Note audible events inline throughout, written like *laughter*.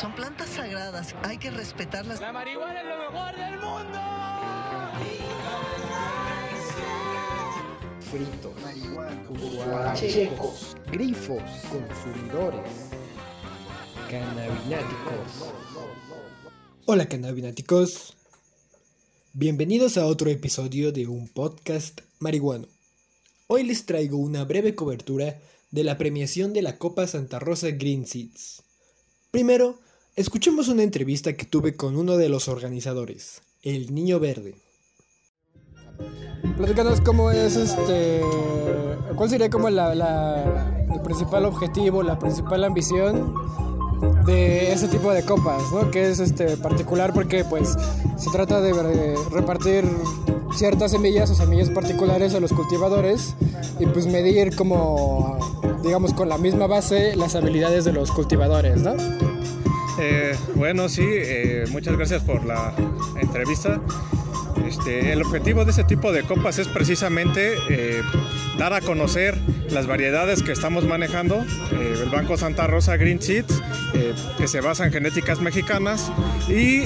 Son plantas sagradas, hay que respetarlas. La marihuana es lo mejor del mundo. Fritos, marihuana, checos, grifos, consumidores, cannabináticos. Hola cannabináticos. Bienvenidos a otro episodio de un podcast marihuano. Hoy les traigo una breve cobertura de la premiación de la Copa Santa Rosa Green Seeds. Primero, escuchemos una entrevista que tuve con uno de los organizadores, el Niño Verde. Platícanos cómo es este. ¿Cuál sería como el principal objetivo, la principal ambición de ese tipo de copas, ¿no? Que es este particular porque pues se trata de, de repartir ciertas semillas o semillas particulares a los cultivadores y pues medir como digamos con la misma base las habilidades de los cultivadores, ¿no? Eh, bueno, sí, eh, muchas gracias por la entrevista. Este, el objetivo de este tipo de copas es precisamente eh, dar a conocer las variedades que estamos manejando. el Banco Santa Rosa Green Seeds, eh, que se basa en genéticas mexicanas y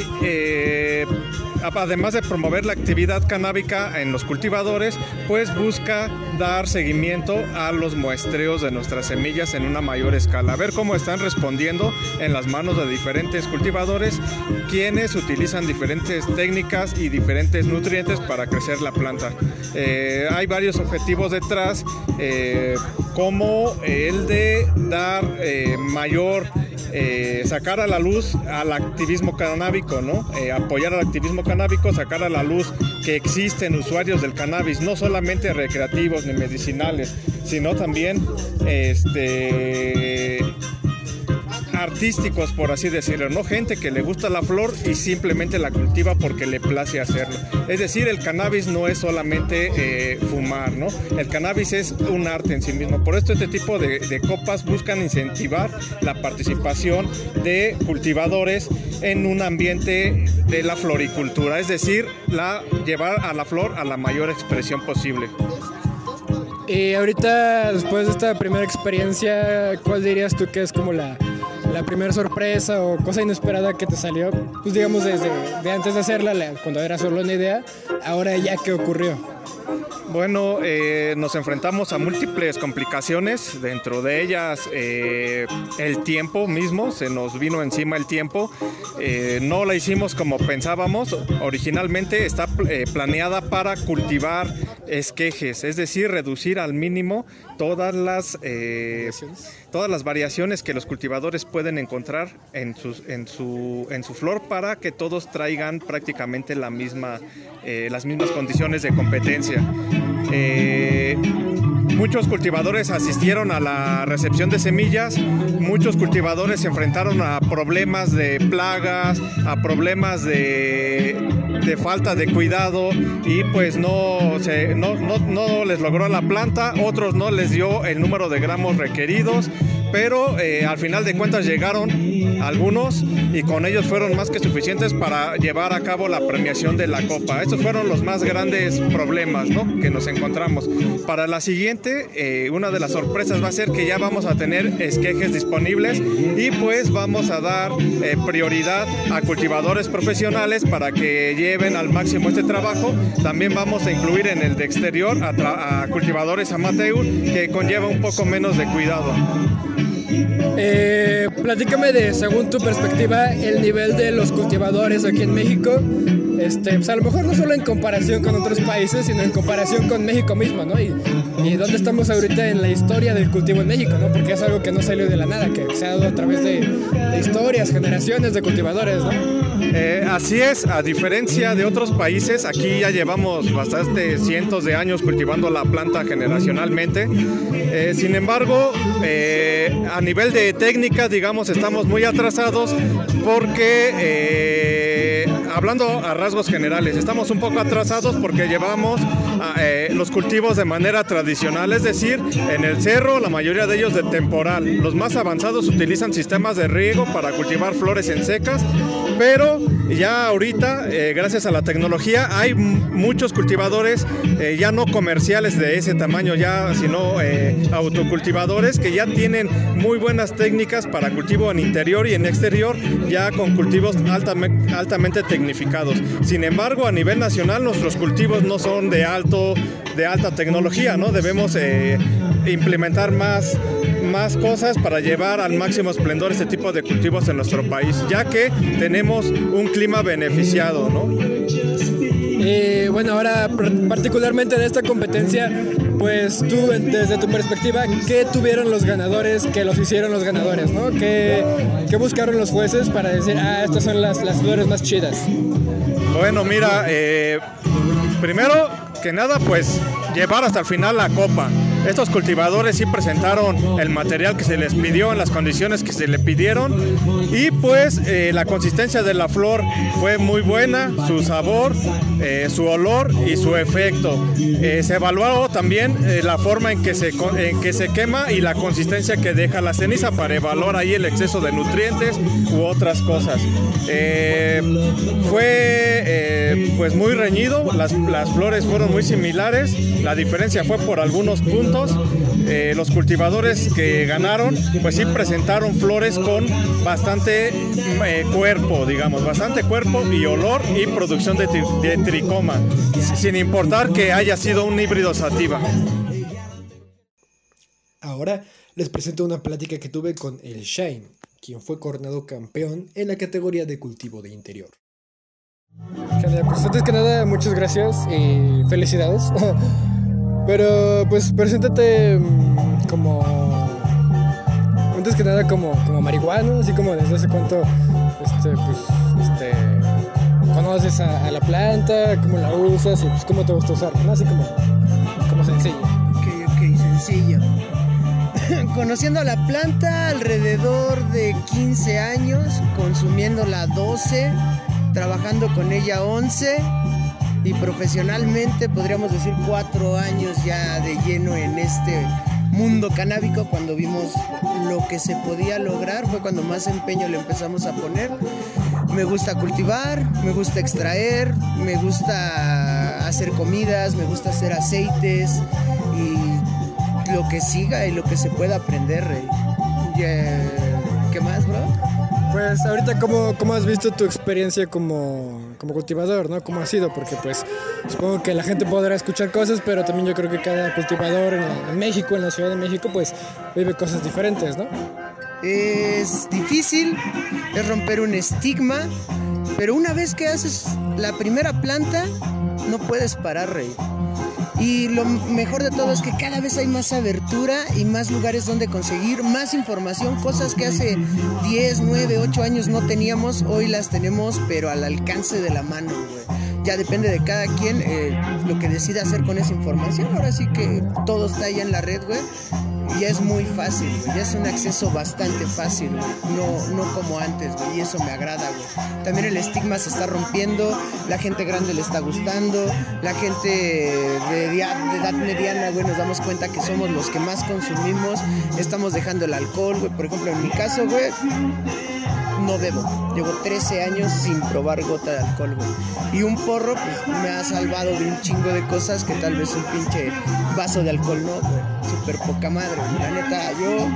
además de promover la actividad canábica en los cultivadores, pues busca dar seguimiento a los muestreos de nuestras semillas en una mayor escala, ver cómo están respondiendo en las manos de diferentes cultivadores, quienes utilizan diferentes técnicas y diferentes nutrientes para crecer la planta. Eh, hay varios objetivos detrás, eh, como el de dar eh, mayor eh, sacar a la luz al activismo canábico, ¿no? Eh, apoyar al activismo canábico, sacar a la luz que existen usuarios del cannabis, no solamente recreativos ni medicinales, sino también este artísticos, por así decirlo, no gente que le gusta la flor y simplemente la cultiva porque le place hacerlo. Es decir, el cannabis no es solamente eh, fumar, ¿no? El cannabis es un arte en sí mismo. Por esto este tipo de, de copas buscan incentivar la participación de cultivadores en un ambiente de la floricultura, es decir, la, llevar a la flor a la mayor expresión posible. Y ahorita, después de esta primera experiencia, ¿cuál dirías tú que es como la, la primera sorpresa o cosa inesperada que te salió? Pues digamos desde de antes de hacerla, la- cuando era solo una idea, ahora ya qué ocurrió. Bueno, eh, nos enfrentamos a múltiples complicaciones, dentro de ellas eh, el tiempo mismo, se nos vino encima el tiempo, Eh, no la hicimos como pensábamos, originalmente está planeada para cultivar esquejes, es decir, reducir al mínimo todas las, todas las variaciones que los cultivadores pueden encontrar en, sus, en, su, en su flor para que todos traigan prácticamente la misma, las mismas condiciones de competencia. Eh, muchos cultivadores asistieron a la recepción de semillas, muchos cultivadores se enfrentaron a problemas de plagas, a problemas de, de falta de cuidado y pues no, se, no, no, no les logró la planta, otros no les dio el número de gramos requeridos, pero eh, al final de cuentas llegaron algunos y con ellos fueron más que suficientes para llevar a cabo la premiación de la copa. Estos fueron los más grandes problemas ¿no? que nos encontramos. Para la siguiente, eh, una de las sorpresas va a ser que ya vamos a tener esquejes disponibles y pues vamos a dar eh, prioridad a cultivadores profesionales para que lleven al máximo este trabajo. También vamos a incluir en el de exterior a, a cultivadores amateur que conlleva un poco menos de cuidado. Eh, platícame de, según tu perspectiva, el nivel de los cultivadores aquí en México. Este, pues a lo mejor no solo en comparación con otros países, sino en comparación con México mismo, ¿no? Y, dónde estamos ahorita en la historia del cultivo en México, ¿no? Porque es algo que no salió de la nada, que se ha dado a través de, historias, generaciones de cultivadores, ¿no? Eh, así es, a diferencia de otros países, aquí ya llevamos bastantes cientos de años cultivando la planta generacionalmente. Eh, sin embargo, eh, a nivel de técnica, digamos, estamos muy atrasados porque hablando a rasgos generales, estamos un poco atrasados porque llevamos ah, eh, los cultivos de manera tradicional, es decir, en el cerro la mayoría de ellos de temporal. Los más avanzados utilizan sistemas de riego para cultivar flores en secas, pero ya ahorita, eh, gracias a la tecnología, hay muchos cultivadores eh, ya no comerciales de ese tamaño, ya sino autocultivadores que ya tienen muy buenas técnicas para cultivo en interior y en exterior, ya con cultivos altamente, altamente Sin embargo, a nivel nacional nuestros cultivos no son de, alto, de alta tecnología, ¿no? Debemos eh, implementar más, más cosas para llevar al máximo esplendor este tipo de cultivos en nuestro país, ya que tenemos un clima beneficiado, ¿no? Y bueno, ahora particularmente en esta competencia, pues tú desde tu perspectiva, ¿qué tuvieron los ganadores que los hicieron los ganadores? ¿no? ¿Qué, qué buscaron los jueces para decir, ah, estas son las, las flores más chidas? Bueno, mira, eh, primero que nada, pues llevar hasta el final la copa. Estos cultivadores sí presentaron el material que se les pidió en las condiciones que se le pidieron y pues eh, la consistencia de la flor fue muy buena, su sabor, eh, su olor y su efecto. Eh, se evaluó también la forma en que, se, en que se quema y la consistencia que deja la ceniza para evaluar ahí el exceso de nutrientes u otras cosas. fue pues muy reñido, las, las flores fueron muy similares, la diferencia fue por algunos puntos eh, los cultivadores que ganaron, pues sí presentaron flores con bastante eh, cuerpo, digamos, bastante cuerpo y olor y producción de, tricoma, sin importar que haya sido un híbrido sativa. Ahora les presento una plática que tuve con el Shine, quien fue coronado campeón en la categoría de cultivo de interior. Pues antes que nada, muchas gracias y felicidades. *laughs* Pero pues preséntate mm, como. Antes que nada como, como marihuana, así como desde hace cuánto este, pues, este, conoces a, la planta, cómo la usas y pues cómo te gusta usarla, ¿no? Así como, como sencillo. Ok, ok, sencillo. *laughs* Conociendo a la planta alrededor de 15 años, consumiéndola 12, trabajando con ella 11 y profesionalmente podríamos decir cuatro años ya de lleno en este mundo canábico cuando vimos lo que se podía lograr fue cuando más empeño le empezamos a poner me gusta cultivar me gusta extraer me gusta hacer comidas me gusta hacer aceites y lo que siga y lo que se pueda aprender ¿qué más bro? Pues ahorita, ¿cómo, cómo has visto tu experiencia como, como, cultivador, ¿no? ¿Cómo ha sido? Porque pues supongo que la gente podrá escuchar cosas, pero también yo creo que cada cultivador en, México, en la Ciudad de México, pues vive cosas diferentes, ¿no? Es difícil, es romper un estigma, pero una vez que haces la primera planta, no puedes parar, rey. Y lo mejor de todo es que cada vez hay más abertura y más lugares donde conseguir más información, cosas que hace 10, 9, 8 años no teníamos, hoy las tenemos, pero al alcance de la mano, güey. Ya depende de cada quien eh, lo que decida hacer con esa información. Ahora sí que todo está ahí en la red, güey ya es muy fácil, ya es un acceso bastante fácil, no, no como antes, y eso me agrada, güey. También el estigma se está rompiendo, la gente grande le está gustando, la gente de, de edad mediana, güey, nos damos cuenta que somos los que más consumimos, estamos dejando el alcohol, güey, por ejemplo, en mi caso, güey, no bebo. Llevo 13 años sin probar gota de alcohol, güey. Y un porro, pues me ha salvado de un chingo de cosas que tal vez un pinche vaso de alcohol no, güey. Súper poca madre, La neta, yo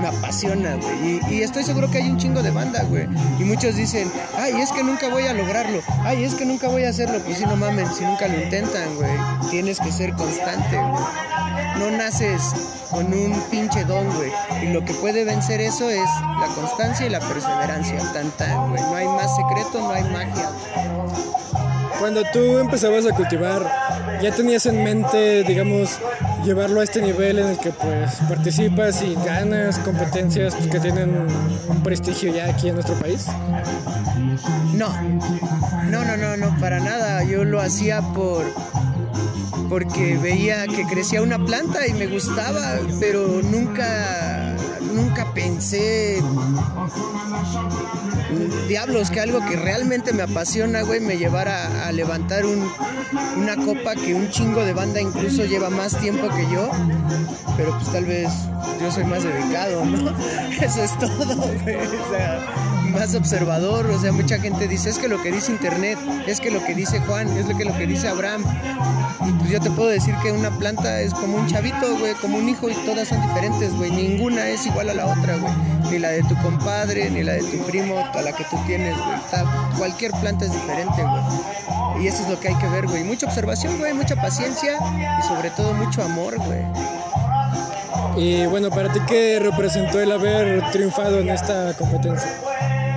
me apasiona, güey. Y, estoy seguro que hay un chingo de banda, güey. Y muchos dicen, ay, es que nunca voy a lograrlo. Ay, es que nunca voy a hacerlo. Pues si no mamen, si nunca lo intentan, güey. Tienes que ser constante, güey. No naces con un pinche don, güey. Y lo que puede vencer eso es la constancia y la perseverancia. Tanta, güey. No hay más secreto, no hay magia. Cuando tú empezabas a cultivar, ¿ya tenías en mente, digamos, llevarlo a este nivel en el que pues participas y ganas competencias que tienen un prestigio ya aquí en nuestro país? No, no, no, no, no, para nada. Yo lo hacía por porque veía que crecía una planta y me gustaba, pero nunca nunca pensé, diablos, que algo que realmente me apasiona, güey, me llevara a levantar un- una copa que un chingo de banda incluso lleva más tiempo que yo, pero pues tal vez yo soy más dedicado, ¿no? *laughs* Eso es todo, güey. O sea, más observador, o sea, mucha gente dice, es que lo que dice internet, es que lo que dice Juan, es lo que lo que dice Abraham. Y pues yo te puedo decir que una planta es como un chavito, güey, como un hijo y todas son diferentes, güey. Ninguna es igual a la otra, güey. Ni la de tu compadre, ni la de tu primo, a la que tú tienes, güey. Cualquier planta es diferente, güey. Y eso es lo que hay que ver, güey. Mucha observación, güey, mucha paciencia y sobre todo mucho amor, güey. Y bueno, para ti, ¿qué representó el haber triunfado en esta competencia?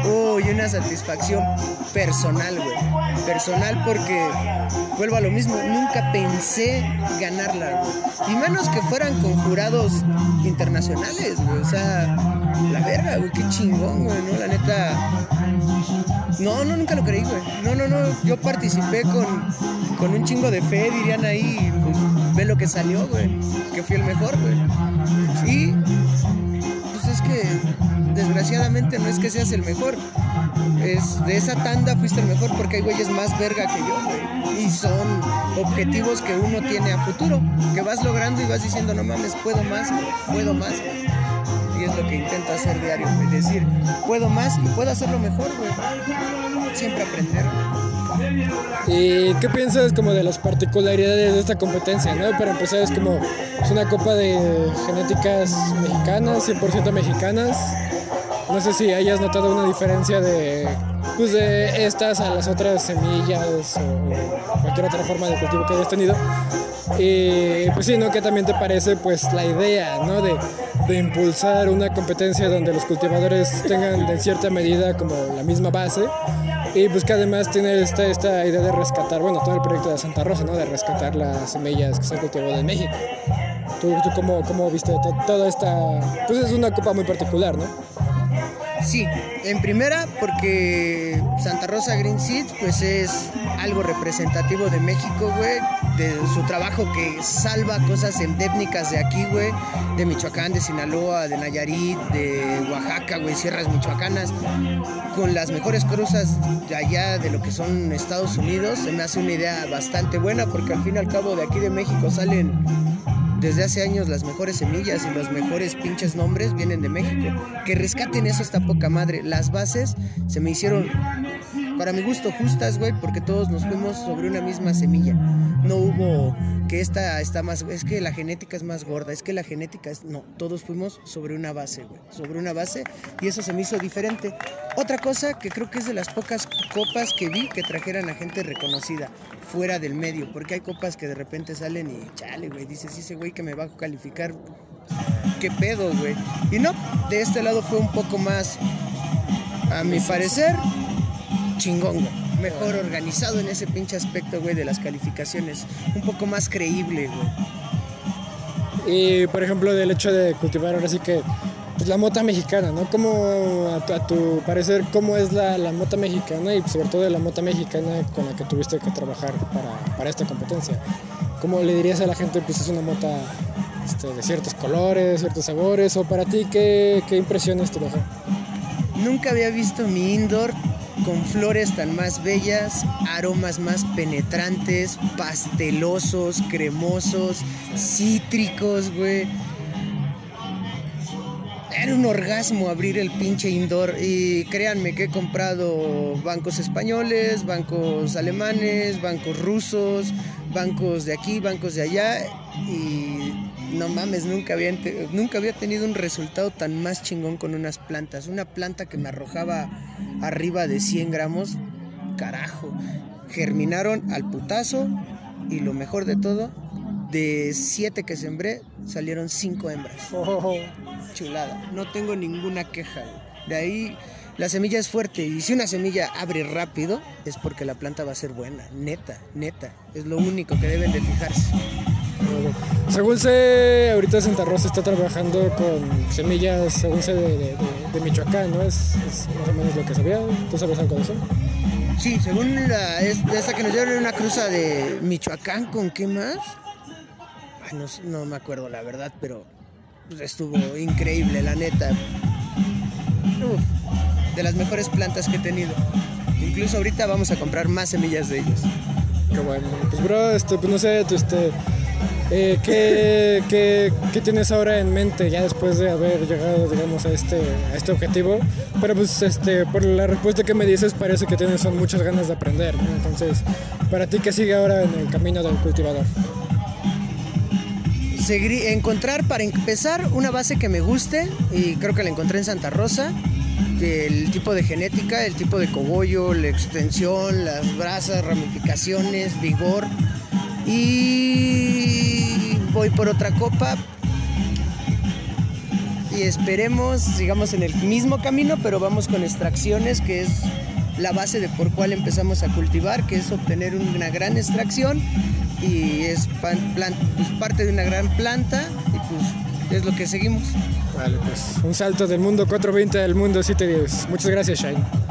Uy, una satisfacción personal, güey. Personal porque, vuelvo a lo mismo, nunca pensé ganarla, güey. Y menos que fueran con jurados internacionales, güey. O sea, la verga, güey, qué chingón, güey, ¿no? La neta. No, no, nunca lo creí, güey. No, no, no. Yo participé con, con un chingo de fe, dirían ahí. Pues ve lo que salió, güey. Que fui el mejor, güey. Y pues es que desgraciadamente no es que seas el mejor. Es, de esa tanda fuiste el mejor porque hay güeyes más verga que yo, güey. Y son objetivos que uno tiene a futuro, que vas logrando y vas diciendo, no mames, puedo más, güey, puedo más. güey". Es lo que intento hacer diario, güey, decir, puedo más y puedo hacerlo mejor, güey. Siempre aprender. ¿Y qué piensas como de las particularidades de esta competencia? ¿no? Para empezar es como es una copa de genéticas mexicanas, 100% mexicanas. No sé si hayas notado una diferencia de, pues de estas a las otras semillas o cualquier otra forma de cultivo que hayas tenido. Y pues sí, ¿no? Que también te parece pues la idea, ¿no? De, de impulsar una competencia donde los cultivadores tengan en cierta medida como la misma base y pues que además tiene esta, esta idea de rescatar, bueno, todo el proyecto de Santa Rosa, ¿no? De rescatar las semillas que se han cultivado en México. ¿Tú, tú cómo, cómo viste to- toda esta...? Pues es una copa muy particular, ¿no? Sí, en primera porque Santa Rosa Green Seeds pues es algo representativo de México, güey, de su trabajo que salva cosas endémicas de aquí, güey, de Michoacán, de Sinaloa, de Nayarit, de Oaxaca, güey, sierras michoacanas, con las mejores cruzas de allá de lo que son Estados Unidos, se me hace una idea bastante buena porque al fin y al cabo de aquí de México salen desde hace años las mejores semillas y los mejores pinches nombres vienen de México. Que rescaten eso está poca madre. Las bases se me hicieron, para mi gusto, justas, güey, porque todos nos fuimos sobre una misma semilla. No hubo que esta está más, es que la genética es más gorda, es que la genética es, no, todos fuimos sobre una base, güey, sobre una base y eso se me hizo diferente. Otra cosa que creo que es de las pocas copas que vi que trajeran a gente reconocida fuera del medio, porque hay copas que de repente salen y chale, güey, dices, "Sí, ese güey que me va a calificar, qué pedo, güey. Y no, de este lado fue un poco más, a mi parecer, chingón, güey. Mejor organizado en ese pinche aspecto, güey, de las calificaciones. Un poco más creíble, güey. Y por ejemplo del hecho de cultivar ahora sí que pues, la mota mexicana, ¿no? ¿Cómo, a tu, a tu parecer, cómo es la, la mota mexicana y sobre todo la mota mexicana con la que tuviste que trabajar para, para esta competencia? ¿Cómo le dirías a la gente, pues es una mota este, de ciertos colores, ciertos sabores? ¿O para ti qué, qué impresiones te dejó? Nunca había visto mi indoor con flores tan más bellas, aromas más penetrantes, pastelosos, cremosos, cítricos, güey. Era un orgasmo abrir el pinche indoor y créanme que he comprado bancos españoles, bancos alemanes, bancos rusos, bancos de aquí, bancos de allá y no mames, nunca había, nunca había tenido un resultado tan más chingón con unas plantas. Una planta que me arrojaba arriba de 100 gramos, carajo. Germinaron al putazo y lo mejor de todo, de 7 que sembré, salieron 5 hembras. Chulada, no tengo ninguna queja. De ahí la semilla es fuerte y si una semilla abre rápido es porque la planta va a ser buena, neta, neta. Es lo único que deben de fijarse. Según sé, ahorita Santa Rosa está trabajando con semillas, según sé, de, de- de- de Michoacán, ¿no? Es, es más o menos lo que sabía. ¿Tú sabes algo de eso? Sí, según la, es- esta que nos dieron una cruza de Michoacán, ¿con qué más? Ay, no me acuerdo la verdad, pero pues, estuvo increíble, la neta. Uf, de las mejores plantas que he tenido. Incluso ahorita vamos a comprar más semillas de ellos. Qué bueno. Pues, bro, este, pues no sé, tú, este, eh, ¿qué, qué, qué tienes ahora en mente ya después de haber llegado, digamos, a este, a este objetivo? Pero pues, este, por la respuesta que me dices, parece que tienes son muchas ganas de aprender, ¿no? Entonces, ¿para ti qué sigue ahora en el camino del cultivador? Seguir- encontrar, para empezar, una base que me guste, y creo que la encontré en Santa Rosa. El tipo de genética, el tipo de cogollo, la extensión, las brasas, ramificaciones, vigor. Y voy por otra copa. Y esperemos, sigamos en el mismo camino, pero vamos con extracciones, que es la base de por cuál empezamos a cultivar, que es obtener una gran extracción y es pues, parte de una gran planta y pues es lo que seguimos. Vale, pues un salto del mundo 420 al mundo 710. Muchas gracias, Shine.